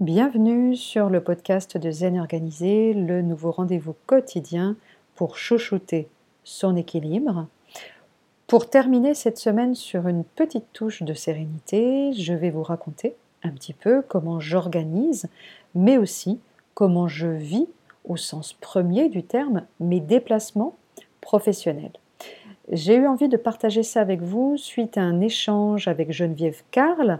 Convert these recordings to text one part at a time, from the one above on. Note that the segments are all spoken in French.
Bienvenue sur le podcast de Zen Organisé, le nouveau rendez-vous quotidien pour chouchouter son équilibre. Pour terminer cette semaine sur une petite touche de sérénité, je vais vous raconter un petit peu comment j'organise, mais aussi comment je vis au sens premier du terme mes déplacements professionnels. J'ai eu envie de partager ça avec vous suite à un échange avec Geneviève Carl,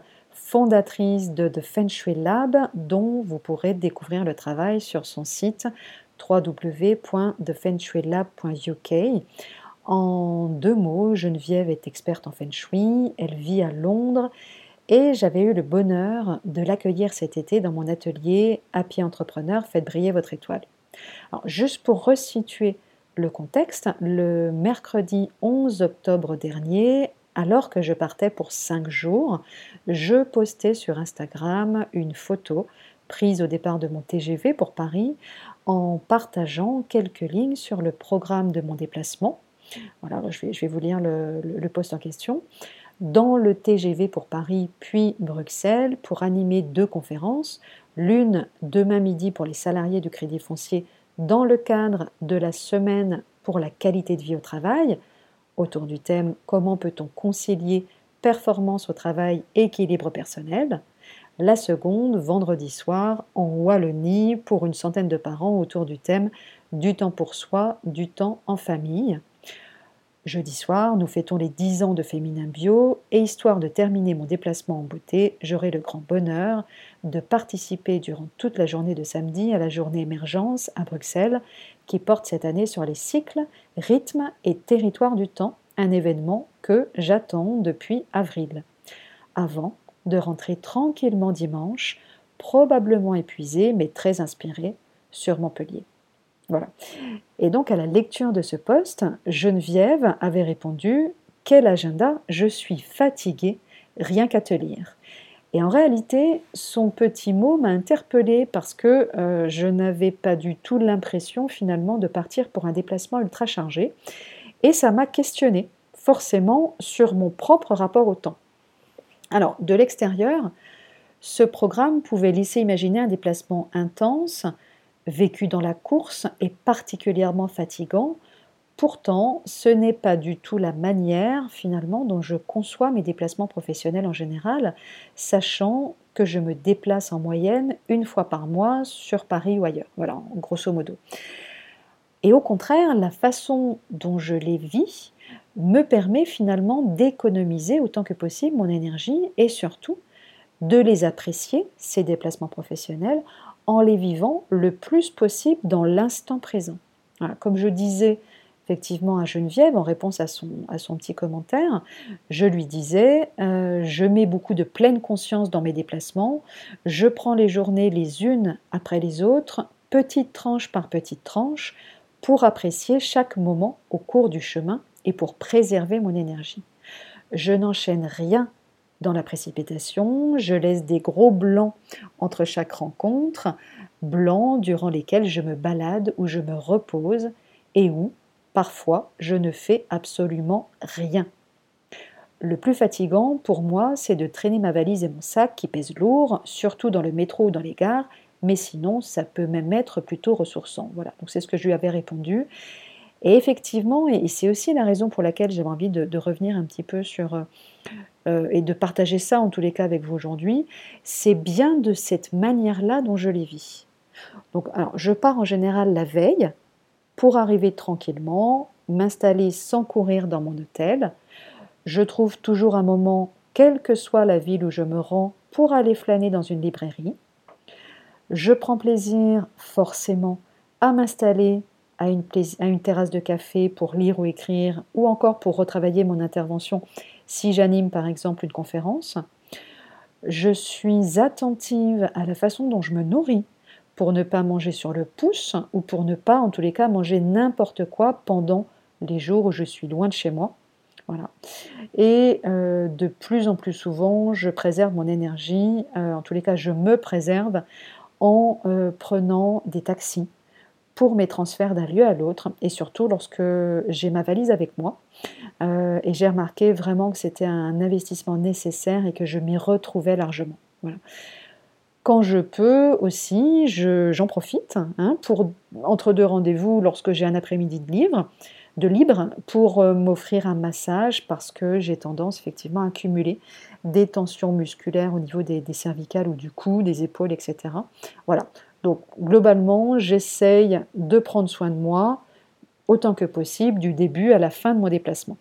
fondatrice de The Feng Lab, dont vous pourrez découvrir le travail sur son site www.thefengshuilab.uk. En deux mots, Geneviève est experte en Feng Shui, elle vit à Londres et j'avais eu le bonheur de l'accueillir cet été dans mon atelier Happy Entrepreneur, faites briller votre étoile. Juste pour resituer le contexte, le mercredi 11 octobre dernier, alors que je partais pour cinq jours, je postais sur Instagram une photo prise au départ de mon TGV pour Paris en partageant quelques lignes sur le programme de mon déplacement. Voilà, je vais, vous lire le, le post en question. Dans le TGV pour Paris puis Bruxelles pour animer deux conférences, l'une demain midi pour les salariés du Crédit foncier dans le cadre de la semaine pour la qualité de vie au travail, autour du thème Comment peut-on concilier performance au travail équilibre personnel? La seconde, vendredi soir, en Wallonie, pour une centaine de parents autour du thème Du temps pour soi, du temps en famille. Jeudi soir, nous fêtons les 10 ans de Féminin Bio et histoire de terminer mon déplacement en beauté, j'aurai le grand bonheur de participer durant toute la journée de samedi à la journée émergence à Bruxelles qui porte cette année sur les cycles, rythmes et territoires du temps, un événement que j'attends depuis avril. Avant de rentrer tranquillement dimanche, probablement épuisé mais très inspiré, sur Montpellier. Voilà. Et donc à la lecture de ce poste, Geneviève avait répondu Quel agenda Je suis fatiguée, rien qu'à te lire. Et en réalité, son petit mot m'a interpellée parce que euh, je n'avais pas du tout l'impression finalement de partir pour un déplacement ultra chargé. Et ça m'a questionné forcément sur mon propre rapport au temps. Alors, de l'extérieur, ce programme pouvait laisser imaginer un déplacement intense, vécu dans la course et particulièrement fatigant. Pourtant, ce n'est pas du tout la manière finalement dont je conçois mes déplacements professionnels en général, sachant que je me déplace en moyenne une fois par mois sur Paris ou ailleurs. Voilà, grosso modo. Et au contraire, la façon dont je les vis me permet finalement d'économiser autant que possible mon énergie et surtout de les apprécier, ces déplacements professionnels, en les vivant le plus possible dans l'instant présent. Comme je disais effectivement à Geneviève en réponse à son, petit commentaire, je lui disais, euh, je mets beaucoup de pleine conscience dans mes déplacements, je prends les journées les unes après les autres, petite tranche par petite tranche, pour apprécier chaque moment au cours du chemin et pour préserver mon énergie. Je n'enchaîne rien dans la précipitation, je laisse des gros blancs entre chaque rencontre, blancs durant lesquels je me balade ou je me repose et où, parfois, je ne fais absolument rien. Le plus fatigant pour moi, c'est de traîner ma valise et mon sac qui pèsent lourd, surtout dans le métro ou dans les gares, mais sinon, ça peut même être plutôt ressourçant. Voilà, donc c'est ce que je lui avais répondu. Et effectivement, et c'est aussi la raison pour laquelle j'avais envie de, revenir un petit peu sur euh, euh, et de partager ça en tous les cas avec vous aujourd'hui, c'est bien de cette manière-là dont je les vis. Donc, alors, je pars en général la veille pour arriver tranquillement, m'installer sans courir dans mon hôtel. Je trouve toujours un moment, quelle que soit la ville où je me rends, pour aller flâner dans une librairie. Je prends plaisir forcément à m'installer à une, terrasse de café pour lire ou écrire, ou encore pour retravailler mon intervention si j'anime par exemple une conférence. Je suis attentive à la façon dont je me nourris pour ne pas manger sur le pouce ou pour ne pas en tous les cas manger n'importe quoi pendant les jours où je suis loin de chez moi. Voilà. Et euh, de plus en plus souvent, je préserve mon énergie, euh, en tous les cas, je me préserve en euh, prenant des taxis pour mes transferts d'un lieu à l'autre et surtout lorsque j'ai ma valise avec moi. Euh, et j'ai remarqué vraiment que c'était un investissement nécessaire et que je m'y retrouvais largement. Voilà. Quand je peux aussi, j'en profite hein, pour entre deux rendez-vous lorsque j'ai un après-midi de libre, de libre pour euh, m'offrir un massage parce que j'ai tendance effectivement à accumuler des tensions musculaires au niveau des cervicales ou du cou, des épaules, etc. Voilà. Donc globalement, j'essaye de prendre soin de moi autant que possible du début à la fin de mon déplacement.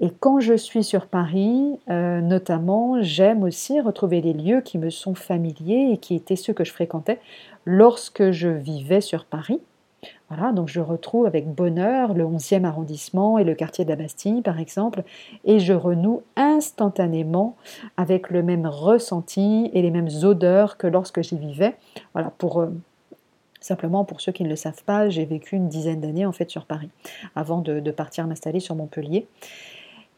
Et quand je suis sur Paris, euh, notamment, j'aime aussi retrouver les lieux qui me sont familiers et qui étaient ceux que je fréquentais lorsque je vivais sur Paris. Voilà, donc je retrouve avec bonheur le 11e arrondissement et le quartier de la Bastille, par exemple, et je renoue instantanément avec le même ressenti et les mêmes odeurs que lorsque j'y vivais. Voilà, pour euh, simplement pour ceux qui ne le savent pas, j'ai vécu une dizaine d'années en fait sur Paris avant de, de partir m'installer sur Montpellier.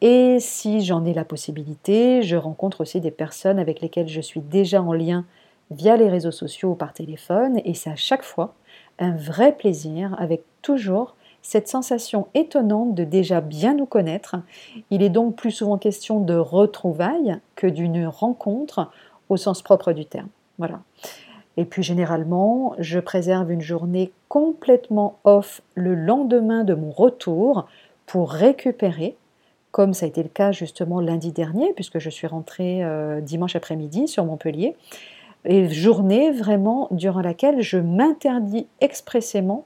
Et si j'en ai la possibilité, je rencontre aussi des personnes avec lesquelles je suis déjà en lien via les réseaux sociaux ou par téléphone, et c'est à chaque fois un vrai plaisir, avec toujours cette sensation étonnante de déjà bien nous connaître. Il est donc plus souvent question de retrouvailles que d'une rencontre au sens propre du terme. Voilà. Et puis généralement, je préserve une journée complètement off le lendemain de mon retour pour récupérer comme ça a été le cas justement lundi dernier, puisque je suis rentrée euh, dimanche après-midi sur Montpellier, et journée vraiment durant laquelle je m'interdis expressément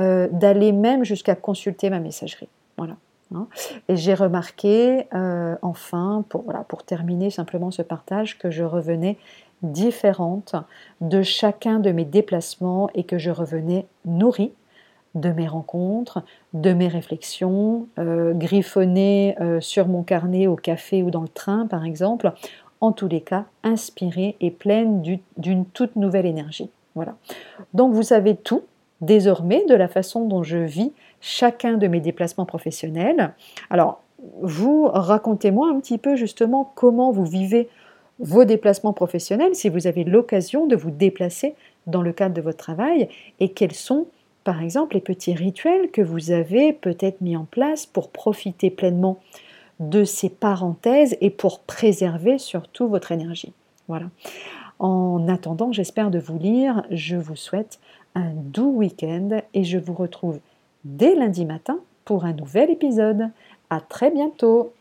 euh, d'aller même jusqu'à consulter ma messagerie. Voilà. Hein. Et j'ai remarqué, euh, enfin, pour, voilà, pour terminer simplement ce partage, que je revenais différente de chacun de mes déplacements et que je revenais nourrie de mes rencontres, de mes réflexions, euh, griffonnées euh, sur mon carnet au café ou dans le train par exemple, en tous les cas inspirée et pleine d'une toute nouvelle énergie. Voilà. Donc vous savez tout désormais de la façon dont je vis chacun de mes déplacements professionnels. Alors vous racontez-moi un petit peu justement comment vous vivez vos déplacements professionnels, si vous avez l'occasion de vous déplacer dans le cadre de votre travail, et quels sont par exemple les petits rituels que vous avez peut-être mis en place pour profiter pleinement de ces parenthèses et pour préserver surtout votre énergie. Voilà. En attendant, j'espère de vous lire. Je vous souhaite un doux week-end et je vous retrouve dès lundi matin pour un nouvel épisode. À très bientôt.